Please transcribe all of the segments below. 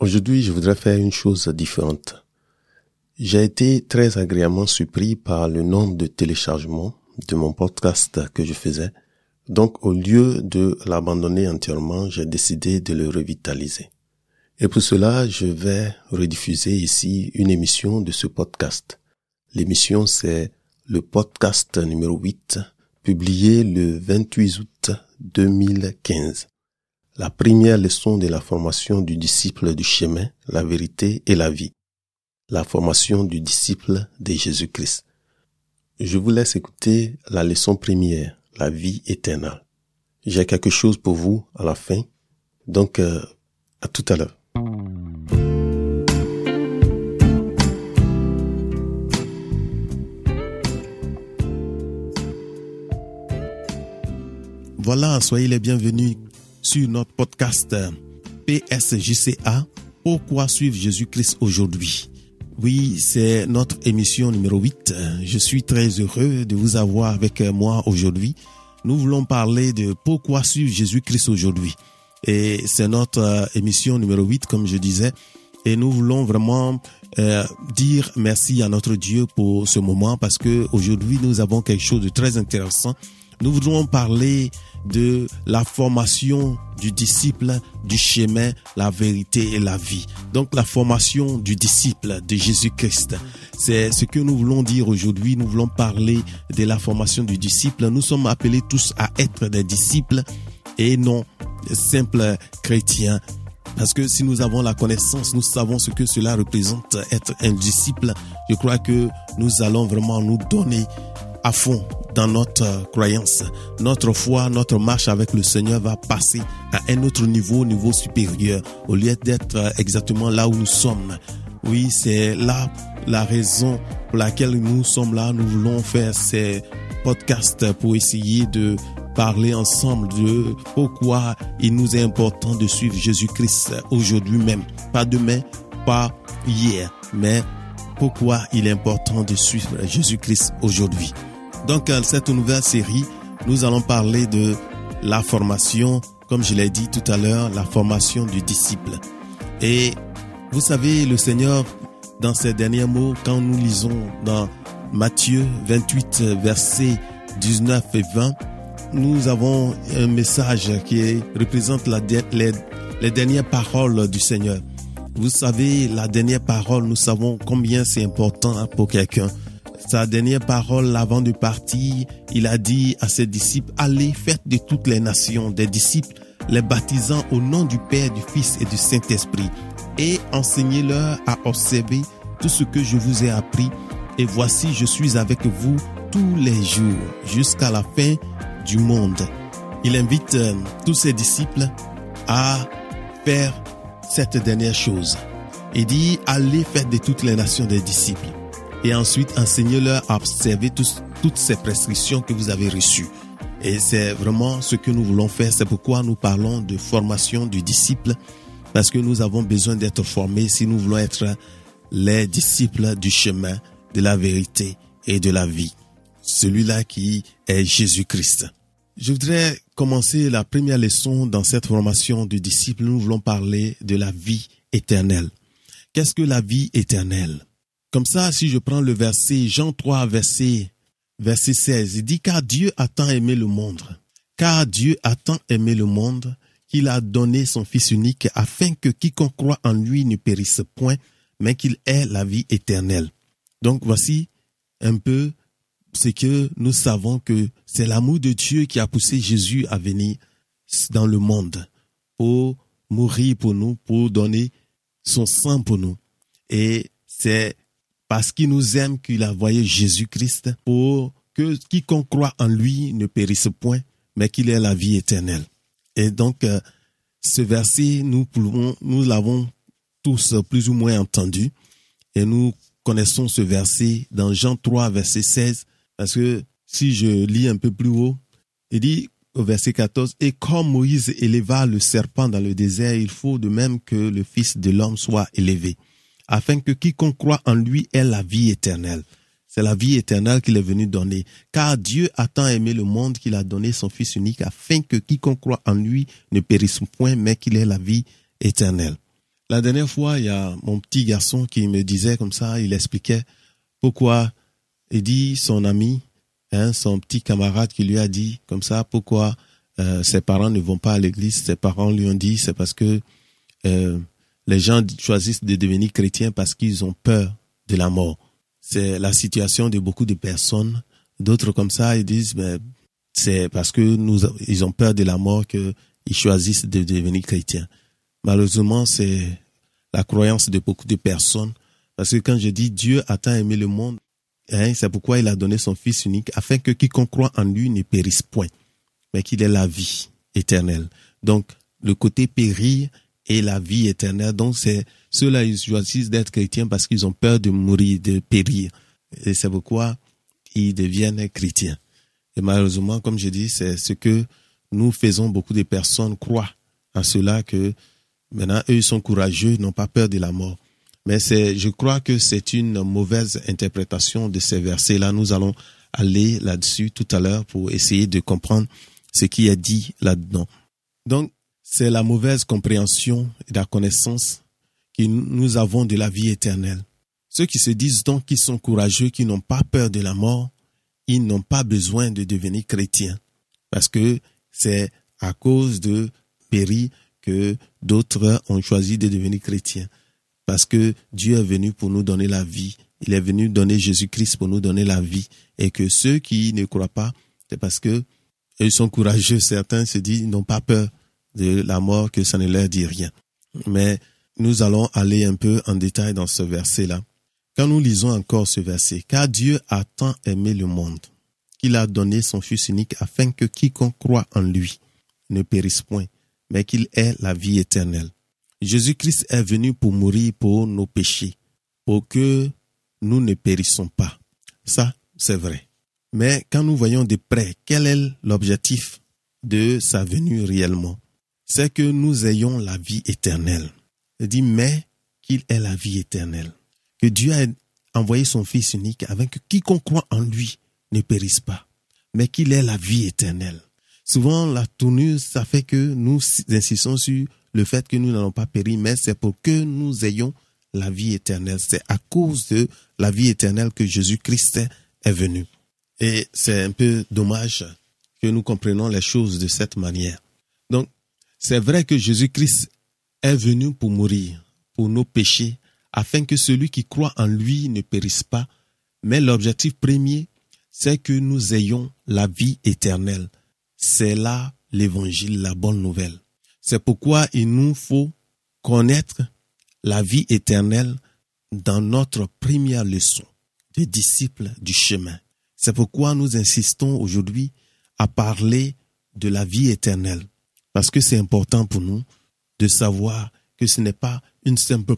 Aujourd'hui, je voudrais faire une chose différente. J'ai été très agréablement surpris par le nombre de téléchargements de mon podcast que je faisais. Donc, au lieu de l'abandonner entièrement, j'ai décidé de le revitaliser. Et pour cela, je vais rediffuser ici une émission de ce podcast. L'émission, c'est le podcast numéro 8, publié le 28 août 2015. La première leçon de la formation du disciple du chemin, la vérité et la vie. La formation du disciple de Jésus-Christ. Je vous laisse écouter la leçon première, la vie éternelle. J'ai quelque chose pour vous à la fin. Donc, euh, à tout à l'heure. Voilà, soyez les bienvenus sur notre podcast PSJCA. Pourquoi suivre Jésus-Christ aujourd'hui? Oui, c'est notre émission numéro 8. Je suis très heureux de vous avoir avec moi aujourd'hui. Nous voulons parler de pourquoi suivre Jésus-Christ aujourd'hui. Et c'est notre euh, émission numéro 8, comme je disais. Et nous voulons vraiment euh, dire merci à notre Dieu pour ce moment parce que aujourd'hui nous avons quelque chose de très intéressant. Nous voudrons parler de la formation du disciple du chemin, la vérité et la vie. Donc la formation du disciple de Jésus-Christ. C'est ce que nous voulons dire aujourd'hui. Nous voulons parler de la formation du disciple. Nous sommes appelés tous à être des disciples et non simples chrétiens. Parce que si nous avons la connaissance, nous savons ce que cela représente être un disciple. Je crois que nous allons vraiment nous donner à fond dans notre croyance. Notre foi, notre marche avec le Seigneur va passer à un autre niveau, niveau supérieur, au lieu d'être exactement là où nous sommes. Oui, c'est là la raison pour laquelle nous sommes là. Nous voulons faire ces podcasts pour essayer de parler ensemble de pourquoi il nous est important de suivre Jésus-Christ aujourd'hui même. Pas demain, pas hier, mais pourquoi il est important de suivre Jésus-Christ aujourd'hui. Donc, dans cette nouvelle série, nous allons parler de la formation, comme je l'ai dit tout à l'heure, la formation du disciple. Et vous savez, le Seigneur, dans ses derniers mots, quand nous lisons dans Matthieu 28, versets 19 et 20, nous avons un message qui représente les, les dernières paroles du Seigneur. Vous savez, la dernière parole, nous savons combien c'est important pour quelqu'un sa dernière parole avant de partir, il a dit à ses disciples, allez, faites de toutes les nations des disciples, les baptisant au nom du Père, du Fils et du Saint-Esprit, et enseignez-leur à observer tout ce que je vous ai appris, et voici, je suis avec vous tous les jours jusqu'à la fin du monde. Il invite euh, tous ses disciples à faire cette dernière chose. Il dit, allez faire de toutes les nations des disciples et ensuite enseignez-leur à observer toutes ces prescriptions que vous avez reçues. Et c'est vraiment ce que nous voulons faire. C'est pourquoi nous parlons de formation du disciple, parce que nous avons besoin d'être formés si nous voulons être les disciples du chemin, de la vérité et de la vie. Celui-là qui est Jésus-Christ. Je voudrais commencer la première leçon dans cette formation du disciple. Nous voulons parler de la vie éternelle. Qu'est-ce que la vie éternelle? Comme ça, si je prends le verset Jean 3, verset, verset 16, il dit car Dieu a tant aimé le monde, car Dieu a tant aimé le monde qu'il a donné son Fils unique afin que quiconque croit en lui ne périsse point, mais qu'il ait la vie éternelle. Donc voici un peu ce que nous savons que c'est l'amour de Dieu qui a poussé Jésus à venir dans le monde pour mourir pour nous, pour donner son sang pour nous. Et c'est parce qu'il nous aime qu'il a envoyé Jésus-Christ pour que quiconque croit en lui ne périsse point, mais qu'il ait la vie éternelle. Et donc, euh, ce verset, nous, nous l'avons tous plus ou moins entendu, et nous connaissons ce verset dans Jean 3, verset 16, parce que si je lis un peu plus haut, il dit au verset 14, Et comme Moïse éleva le serpent dans le désert, il faut de même que le Fils de l'homme soit élevé afin que quiconque croit en lui ait la vie éternelle. C'est la vie éternelle qu'il est venu donner. Car Dieu a tant aimé le monde qu'il a donné son Fils unique afin que quiconque croit en lui ne périsse point, mais qu'il ait la vie éternelle. La dernière fois, il y a mon petit garçon qui me disait comme ça, il expliquait pourquoi, il dit son ami, hein, son petit camarade qui lui a dit comme ça, pourquoi euh, ses parents ne vont pas à l'église, ses parents lui ont dit, c'est parce que euh, les gens choisissent de devenir chrétiens parce qu'ils ont peur de la mort. C'est la situation de beaucoup de personnes. D'autres comme ça, ils disent, ben, c'est parce que nous, ils ont peur de la mort qu'ils choisissent de devenir chrétiens. Malheureusement, c'est la croyance de beaucoup de personnes. Parce que quand je dis Dieu a tant aimé le monde, hein, c'est pourquoi il a donné son Fils unique, afin que quiconque croit en lui ne périsse point, mais qu'il ait la vie éternelle. Donc, le côté périr et la vie éternelle. Donc, c'est ceux-là, ils choisissent d'être chrétiens parce qu'ils ont peur de mourir, de périr. Et c'est pourquoi ils deviennent chrétiens. Et malheureusement, comme je dis, c'est ce que nous faisons. Beaucoup de personnes croient en cela que maintenant, eux, ils sont courageux, n'ont pas peur de la mort. Mais c'est, je crois que c'est une mauvaise interprétation de ces versets-là. Nous allons aller là-dessus tout à l'heure pour essayer de comprendre ce qui est dit là-dedans. Donc, c'est la mauvaise compréhension et la connaissance que nous avons de la vie éternelle. Ceux qui se disent donc qu'ils sont courageux, qui n'ont pas peur de la mort, ils n'ont pas besoin de devenir chrétiens. Parce que c'est à cause de péri que d'autres ont choisi de devenir chrétiens. Parce que Dieu est venu pour nous donner la vie. Il est venu donner Jésus-Christ pour nous donner la vie. Et que ceux qui ne croient pas, c'est parce que ils sont courageux. Certains se disent, ils n'ont pas peur de la mort, que ça ne leur dit rien. Mais nous allons aller un peu en détail dans ce verset-là. Quand nous lisons encore ce verset, car Dieu a tant aimé le monde qu'il a donné son Fils unique afin que quiconque croit en lui ne périsse point, mais qu'il ait la vie éternelle. Jésus-Christ est venu pour mourir pour nos péchés, pour que nous ne périssons pas. Ça, c'est vrai. Mais quand nous voyons de près quel est l'objectif de sa venue réellement, c'est que nous ayons la vie éternelle. Il dit, mais qu'il ait la vie éternelle. Que Dieu a envoyé son Fils unique avec que quiconque croit en lui ne périsse pas, mais qu'il ait la vie éternelle. Souvent, la tournure, ça fait que nous insistons sur le fait que nous n'allons pas périr, mais c'est pour que nous ayons la vie éternelle. C'est à cause de la vie éternelle que Jésus-Christ est venu. Et c'est un peu dommage que nous comprenions les choses de cette manière. Donc, c'est vrai que Jésus-Christ est venu pour mourir, pour nos péchés, afin que celui qui croit en lui ne périsse pas, mais l'objectif premier, c'est que nous ayons la vie éternelle. C'est là l'évangile, la bonne nouvelle. C'est pourquoi il nous faut connaître la vie éternelle dans notre première leçon de disciples du chemin. C'est pourquoi nous insistons aujourd'hui à parler de la vie éternelle, parce que c'est important pour nous de savoir que ce n'est pas une simple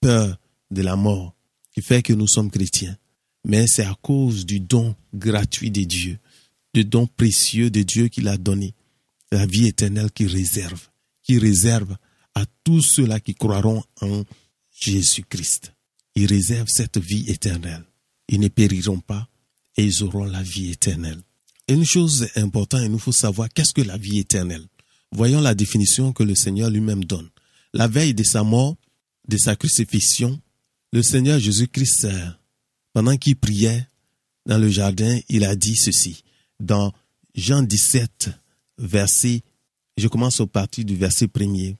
peur de la mort qui fait que nous sommes chrétiens, mais c'est à cause du don gratuit de Dieu, du don précieux de Dieu qu'il a donné, la vie éternelle qu'il réserve, qui réserve à tous ceux-là qui croiront en Jésus-Christ. Il réserve cette vie éternelle. Ils ne périront pas, et ils auront la vie éternelle. une chose importante, il nous faut savoir qu'est-ce que la vie éternelle? Voyons la définition que le Seigneur lui-même donne. La veille de sa mort, de sa crucifixion, le Seigneur Jésus-Christ, pendant qu'il priait dans le jardin, il a dit ceci. Dans Jean 17, verset, je commence au parti du verset premier.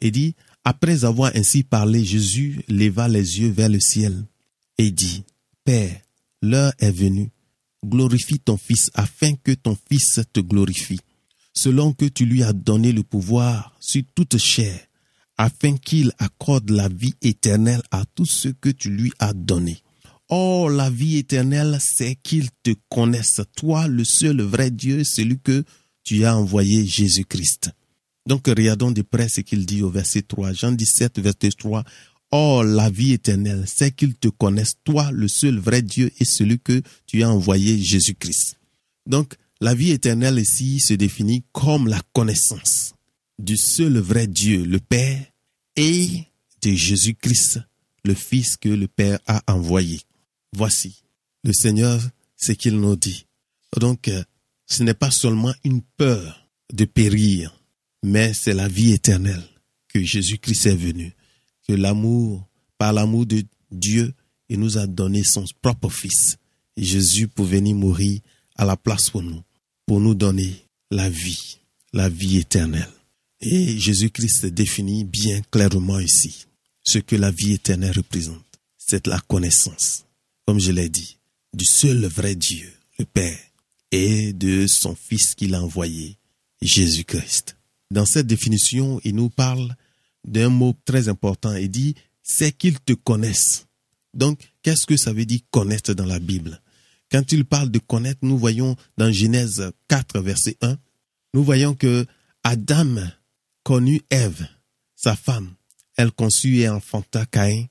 Il dit, après avoir ainsi parlé, Jésus leva les yeux vers le ciel et dit, Père, l'heure est venue glorifie ton Fils afin que ton Fils te glorifie, selon que tu lui as donné le pouvoir sur toute chair, afin qu'il accorde la vie éternelle à tous ceux que tu lui as donnés. Or, la vie éternelle, c'est qu'il te connaisse, toi, le seul vrai Dieu, celui que tu as envoyé Jésus-Christ. Donc, regardons de près ce qu'il dit au verset 3, Jean 17, verset 3. Or, la vie éternelle, c'est qu'ils te connaissent, toi, le seul vrai Dieu, et celui que tu as envoyé, Jésus-Christ. Donc, la vie éternelle ici se définit comme la connaissance du seul vrai Dieu, le Père, et de Jésus-Christ, le Fils que le Père a envoyé. Voici, le Seigneur, ce qu'il nous dit. Donc, euh, ce n'est pas seulement une peur de périr, mais c'est la vie éternelle que Jésus-Christ est venu que l'amour, par l'amour de Dieu, il nous a donné son propre Fils, Jésus, pour venir mourir à la place pour nous, pour nous donner la vie, la vie éternelle. Et Jésus-Christ définit bien clairement ici ce que la vie éternelle représente. C'est la connaissance, comme je l'ai dit, du seul vrai Dieu, le Père, et de son Fils qu'il a envoyé, Jésus-Christ. Dans cette définition, il nous parle d'un mot très important. Il dit, c'est qu'ils te connaissent. Donc, qu'est-ce que ça veut dire connaître dans la Bible? Quand il parle de connaître, nous voyons dans Genèse 4, verset 1, nous voyons que Adam connut Ève, sa femme. Elle conçut et enfanta Caïn,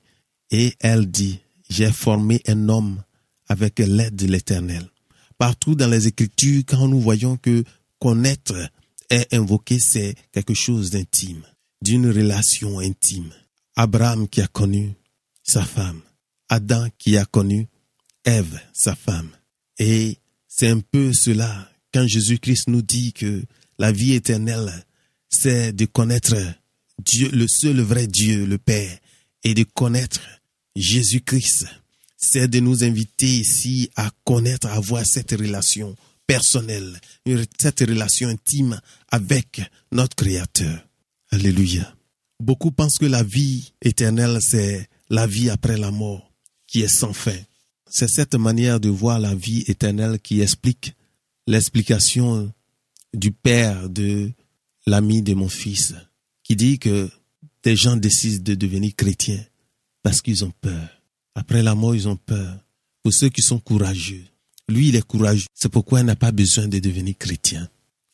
et elle dit, j'ai formé un homme avec l'aide de l'Éternel. Partout dans les Écritures, quand nous voyons que connaître est invoqué, c'est quelque chose d'intime, d'une relation intime. Abraham qui a connu sa femme, Adam qui a connu Ève, sa femme. Et c'est un peu cela quand Jésus-Christ nous dit que la vie éternelle, c'est de connaître Dieu, le seul vrai Dieu, le Père, et de connaître Jésus-Christ. C'est de nous inviter ici à connaître, à avoir cette relation personnelle, cette relation intime avec notre Créateur. Alléluia. Beaucoup pensent que la vie éternelle, c'est la vie après la mort, qui est sans fin. C'est cette manière de voir la vie éternelle qui explique l'explication du Père de l'ami de mon fils, qui dit que des gens décident de devenir chrétiens parce qu'ils ont peur. Après la mort, ils ont peur. Pour ceux qui sont courageux, lui, il est courageux. C'est pourquoi il n'a pas besoin de devenir chrétien.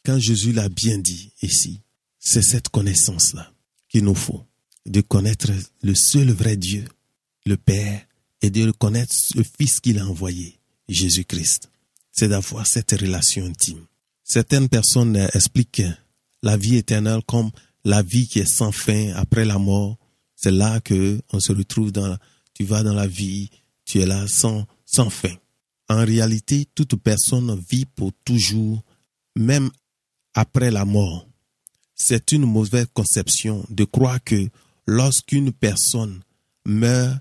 Quand Jésus l'a bien dit ici, c'est cette connaissance-là qu'il nous faut. De connaître le seul vrai Dieu, le Père, et de connaître le Fils qu'il a envoyé, Jésus-Christ. C'est d'avoir cette relation intime. Certaines personnes expliquent la vie éternelle comme la vie qui est sans fin après la mort. C'est là que on se retrouve dans, tu vas dans la vie, tu es là sans, sans fin. En réalité, toute personne vit pour toujours, même après la mort. C'est une mauvaise conception de croire que lorsqu'une personne meurt,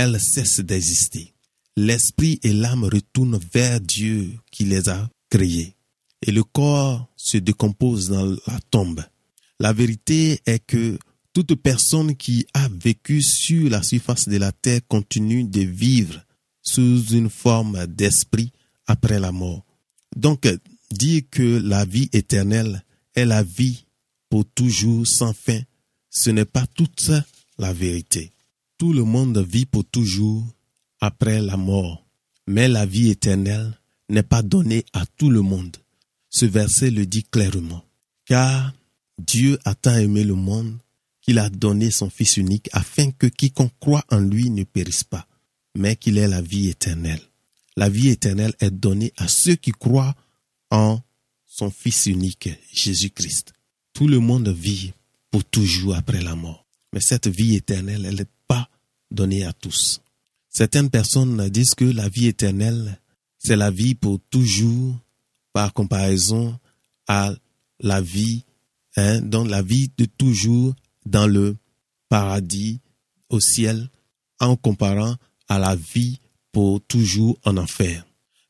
elle cesse d'exister. L'esprit et l'âme retournent vers Dieu qui les a créés. Et le corps se décompose dans la tombe. La vérité est que toute personne qui a vécu sur la surface de la terre continue de vivre sous une forme d'esprit après la mort. Donc, dire que la vie éternelle est la vie pour toujours sans fin, ce n'est pas toute la vérité. Tout le monde vit pour toujours après la mort, mais la vie éternelle n'est pas donnée à tout le monde. Ce verset le dit clairement, car Dieu a tant aimé le monde qu'il a donné son Fils unique afin que quiconque croit en lui ne périsse pas, mais qu'il ait la vie éternelle. La vie éternelle est donnée à ceux qui croient en son Fils unique, Jésus-Christ. Tout le monde vit pour toujours après la mort. Mais cette vie éternelle, elle pas donnée à tous. Certaines personnes disent que la vie éternelle, c'est la vie pour toujours par comparaison à la vie, hein, dans la vie de toujours dans le paradis, au ciel, en comparant à la vie pour toujours en enfer.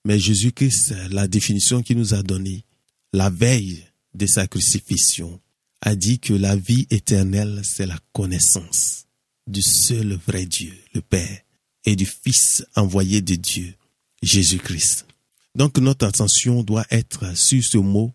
Mais Jésus-Christ, la définition qu'il nous a donnée, la veille de sa crucifixion, a dit que la vie éternelle, c'est la connaissance du seul vrai Dieu, le Père, et du Fils envoyé de Dieu, Jésus-Christ. Donc notre attention doit être sur ce mot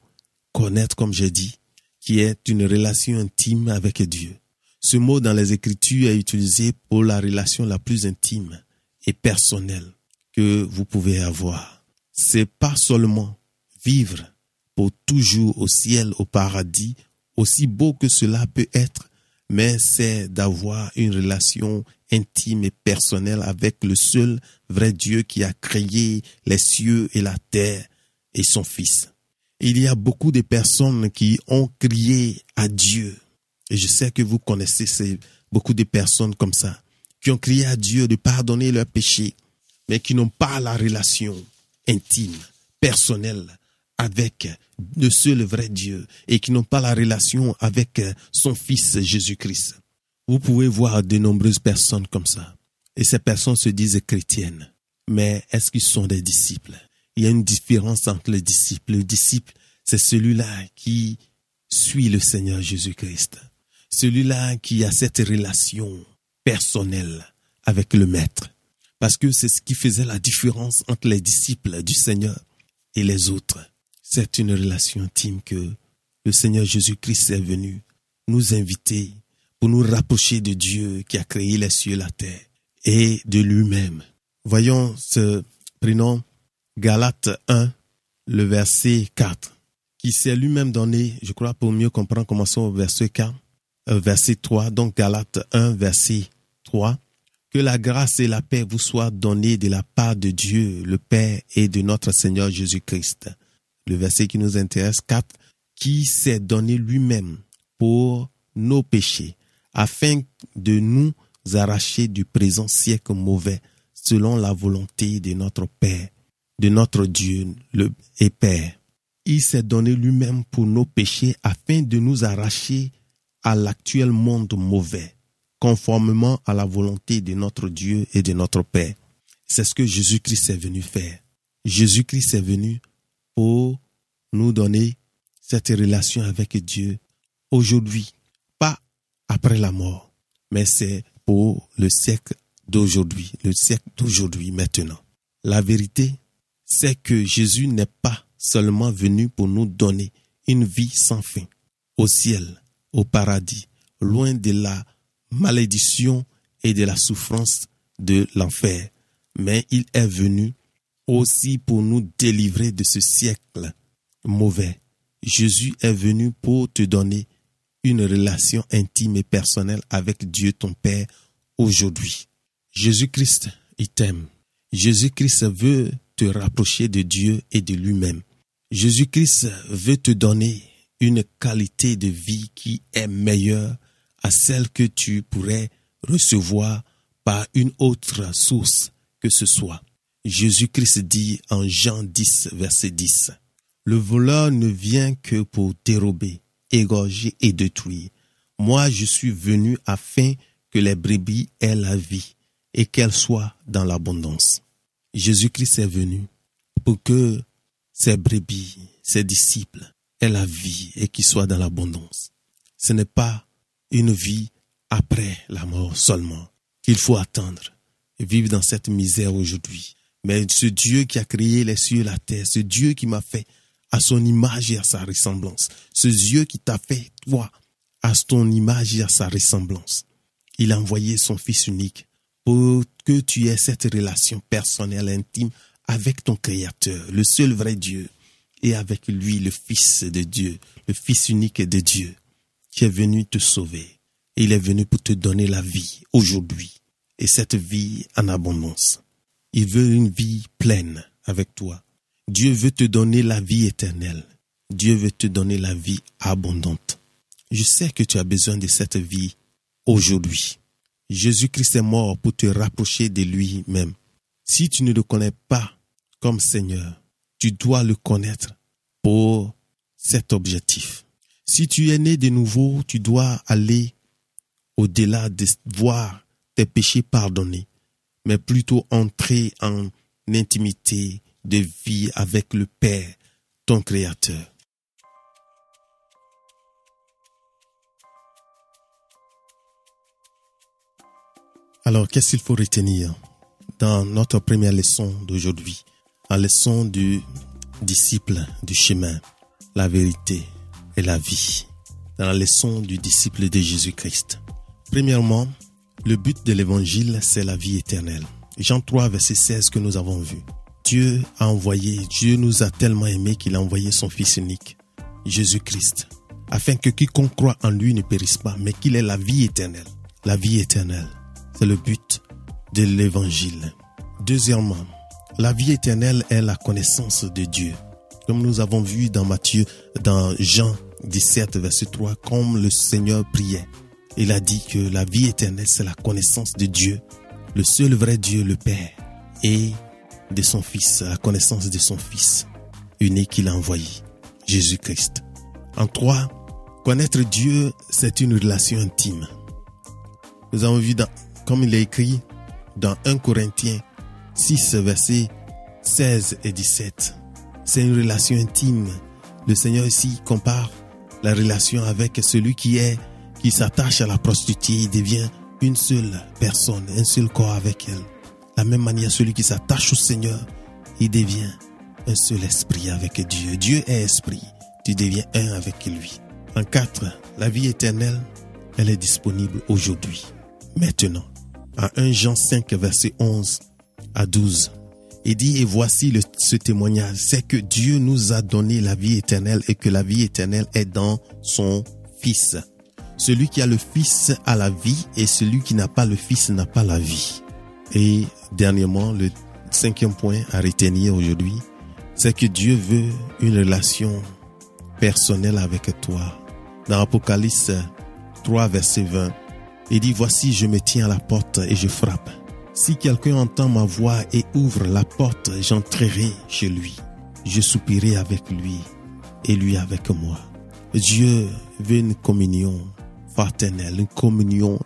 connaître, comme j'ai dit, qui est une relation intime avec Dieu. Ce mot dans les Écritures est utilisé pour la relation la plus intime et personnel que vous pouvez avoir. C'est pas seulement vivre pour toujours au ciel, au paradis, aussi beau que cela peut être, mais c'est d'avoir une relation intime et personnelle avec le seul vrai Dieu qui a créé les cieux et la terre et son Fils. Il y a beaucoup de personnes qui ont crié à Dieu. Et je sais que vous connaissez beaucoup de personnes comme ça qui ont crié à Dieu de pardonner leurs péchés, mais qui n'ont pas la relation intime, personnelle avec le seul vrai Dieu et qui n'ont pas la relation avec son Fils Jésus-Christ. Vous pouvez voir de nombreuses personnes comme ça. Et ces personnes se disent chrétiennes. Mais est-ce qu'ils sont des disciples? Il y a une différence entre les disciples. Le disciple, c'est celui-là qui suit le Seigneur Jésus-Christ. Celui-là qui a cette relation personnelle avec le Maître. Parce que c'est ce qui faisait la différence entre les disciples du Seigneur et les autres. C'est une relation intime que le Seigneur Jésus-Christ est venu nous inviter pour nous rapprocher de Dieu qui a créé les cieux et la terre et de lui-même. Voyons ce prénom Galate 1, le verset 4, qui s'est lui-même donné, je crois, pour mieux comprendre, commençons au verset 4, euh, verset 3, donc Galate 1, verset 3. Que la grâce et la paix vous soient données de la part de Dieu, le Père et de notre Seigneur Jésus-Christ. Le verset qui nous intéresse, 4, qui s'est donné lui-même pour nos péchés, afin de nous arracher du présent siècle mauvais, selon la volonté de notre Père, de notre Dieu et Père. Il s'est donné lui-même pour nos péchés afin de nous arracher à l'actuel monde mauvais, conformément à la volonté de notre Dieu et de notre Père. C'est ce que Jésus-Christ est venu faire. Jésus-Christ est venu pour nous donner cette relation avec Dieu aujourd'hui, pas après la mort, mais c'est pour le siècle d'aujourd'hui, le siècle d'aujourd'hui maintenant. La vérité, c'est que Jésus n'est pas seulement venu pour nous donner une vie sans fin, au ciel, au paradis, loin de la malédiction et de la souffrance de l'enfer, mais il est venu aussi pour nous délivrer de ce siècle mauvais. Jésus est venu pour te donner une relation intime et personnelle avec Dieu ton Père aujourd'hui. Jésus-Christ, il t'aime. Jésus-Christ veut te rapprocher de Dieu et de lui-même. Jésus-Christ veut te donner une qualité de vie qui est meilleure à celle que tu pourrais recevoir par une autre source que ce soit. Jésus-Christ dit en Jean 10, verset 10, Le voleur ne vient que pour dérober, égorger et détruire. Moi, je suis venu afin que les brebis aient la vie et qu'elles soient dans l'abondance. Jésus-Christ est venu pour que ses brebis, ses disciples, aient la vie et qu'ils soient dans l'abondance. Ce n'est pas une vie après la mort seulement qu'il faut attendre et vivre dans cette misère aujourd'hui. Mais ce Dieu qui a créé les cieux et la terre, ce Dieu qui m'a fait à son image et à sa ressemblance. Ce Dieu qui t'a fait, toi, à ton image et à sa ressemblance. Il a envoyé son Fils unique pour que tu aies cette relation personnelle intime avec ton Créateur, le seul vrai Dieu, et avec lui, le Fils de Dieu, le Fils unique de Dieu, qui est venu te sauver. Et il est venu pour te donner la vie aujourd'hui, et cette vie en abondance. Il veut une vie pleine avec toi. Dieu veut te donner la vie éternelle. Dieu veut te donner la vie abondante. Je sais que tu as besoin de cette vie aujourd'hui. Jésus-Christ est mort pour te rapprocher de lui-même. Si tu ne le connais pas comme Seigneur, tu dois le connaître pour cet objectif. Si tu es né de nouveau, tu dois aller au-delà de voir tes péchés pardonnés, mais plutôt entrer en intimité de vie avec le Père, ton Créateur. Alors, qu'est-ce qu'il faut retenir dans notre première leçon d'aujourd'hui, la leçon du disciple du chemin, la vérité et la vie, dans la leçon du disciple de Jésus-Christ? Premièrement, le but de l'évangile, c'est la vie éternelle. Jean 3, verset 16 que nous avons vu. Dieu a envoyé, Dieu nous a tellement aimés qu'il a envoyé son Fils unique, Jésus-Christ, afin que quiconque croit en lui ne périsse pas, mais qu'il ait la vie éternelle. La vie éternelle, c'est le but de l'évangile. Deuxièmement, la vie éternelle est la connaissance de Dieu. Comme nous avons vu dans Matthieu, dans Jean 17, verset 3, comme le Seigneur priait. Il a dit que la vie éternelle, c'est la connaissance de Dieu, le seul vrai Dieu, le Père, et de son Fils, la connaissance de son Fils unique qu'il a envoyé, Jésus-Christ. En trois, connaître Dieu, c'est une relation intime. Nous avons vu, dans, comme il est écrit dans 1 Corinthiens 6, versets 16 et 17. C'est une relation intime. Le Seigneur ici compare la relation avec celui qui est, qui s'attache à la prostituée, il devient une seule personne, un seul corps avec elle. La même manière, celui qui s'attache au Seigneur, il devient un seul esprit avec Dieu. Dieu est esprit. Tu deviens un avec lui. En quatre, la vie éternelle, elle est disponible aujourd'hui, maintenant. À 1 Jean 5, verset 11 à 12. Il dit, et voici le, ce témoignage, c'est que Dieu nous a donné la vie éternelle et que la vie éternelle est dans son Fils. Celui qui a le Fils a la vie et celui qui n'a pas le Fils n'a pas la vie. Et dernièrement, le cinquième point à retenir aujourd'hui, c'est que Dieu veut une relation personnelle avec toi. Dans Apocalypse 3, verset 20, il dit, voici, je me tiens à la porte et je frappe. Si quelqu'un entend ma voix et ouvre la porte, j'entrerai chez lui. Je soupirai avec lui et lui avec moi. Dieu veut une communion fraternelle, une communion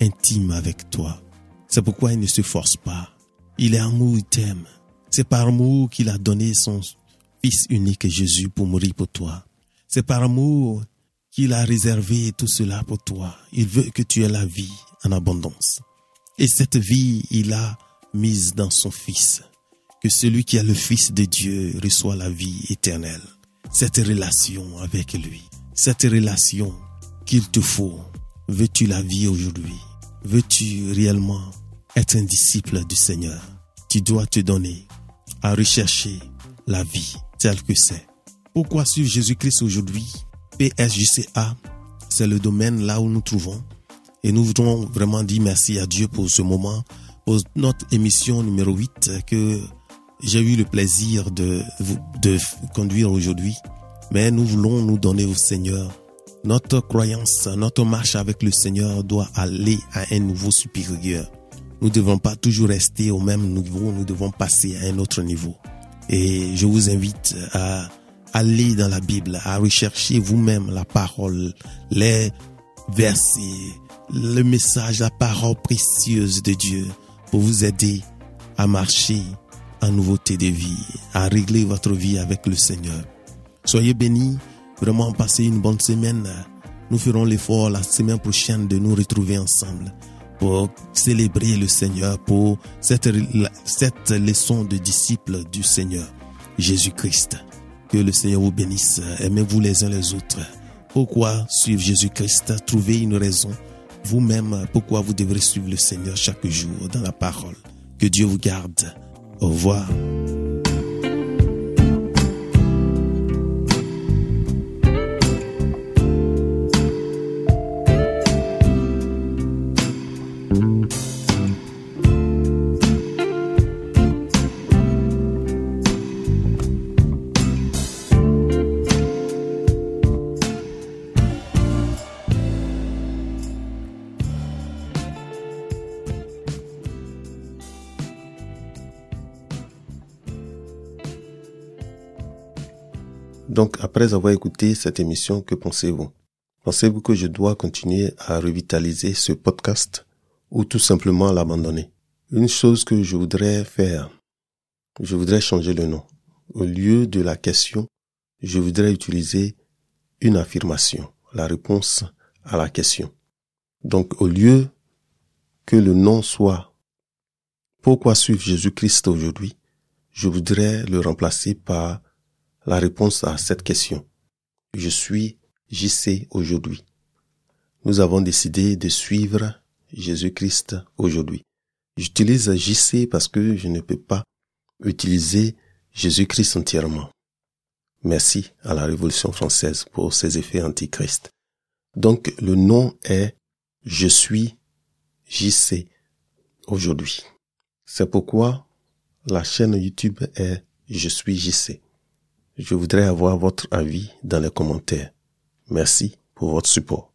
intime avec toi. C'est pourquoi il ne se force pas. Il est amour, il t'aime. C'est par amour qu'il a donné son Fils unique Jésus pour mourir pour toi. C'est par amour qu'il a réservé tout cela pour toi. Il veut que tu aies la vie en abondance. Et cette vie, il a mise dans son Fils. Que celui qui a le Fils de Dieu reçoit la vie éternelle. Cette relation avec lui, cette relation qu'il te faut. Veux-tu la vie aujourd'hui? Veux-tu réellement être un disciple du Seigneur? Tu dois te donner à rechercher la vie telle que c'est. Pourquoi suivre Jésus-Christ aujourd'hui? PSJCA, c'est le domaine là où nous trouvons et nous voudrons vraiment dire merci à Dieu pour ce moment, pour notre émission numéro 8 que j'ai eu le plaisir de, de conduire aujourd'hui. Mais nous voulons nous donner au Seigneur. Notre croyance, notre marche avec le Seigneur doit aller à un niveau supérieur. Nous ne devons pas toujours rester au même niveau, nous devons passer à un autre niveau. Et je vous invite à aller dans la Bible, à rechercher vous-même la parole, les versets, le message, la parole précieuse de Dieu pour vous aider à marcher en nouveauté de vie, à régler votre vie avec le Seigneur. Soyez bénis, vraiment passez une bonne semaine. Nous ferons l'effort la semaine prochaine de nous retrouver ensemble pour célébrer le Seigneur, pour cette, cette leçon de disciple du Seigneur, Jésus-Christ. Que le Seigneur vous bénisse. Aimez-vous les uns les autres. Pourquoi suivre Jésus-Christ? Trouvez une raison vous-même pourquoi vous devrez suivre le Seigneur chaque jour dans la parole. Que Dieu vous garde. Au revoir. Donc, après avoir écouté cette émission, que pensez-vous? Pensez-vous que je dois continuer à revitaliser ce podcast ou tout simplement l'abandonner? Une chose que je voudrais faire, je voudrais changer le nom. Au lieu de la question, je voudrais utiliser une affirmation, la réponse à la question. Donc, au lieu que le nom soit Pourquoi suivre Jésus-Christ aujourd'hui, je voudrais le remplacer par la réponse à cette question. Je suis JC aujourd'hui. Nous avons décidé de suivre Jésus-Christ aujourd'hui. J'utilise JC parce que je ne peux pas utiliser Jésus-Christ entièrement. Merci à la Révolution française pour ses effets antichrist. Donc le nom est Je suis JC aujourd'hui. C'est pourquoi la chaîne YouTube est Je suis JC. Je voudrais avoir votre avis dans les commentaires. Merci pour votre support.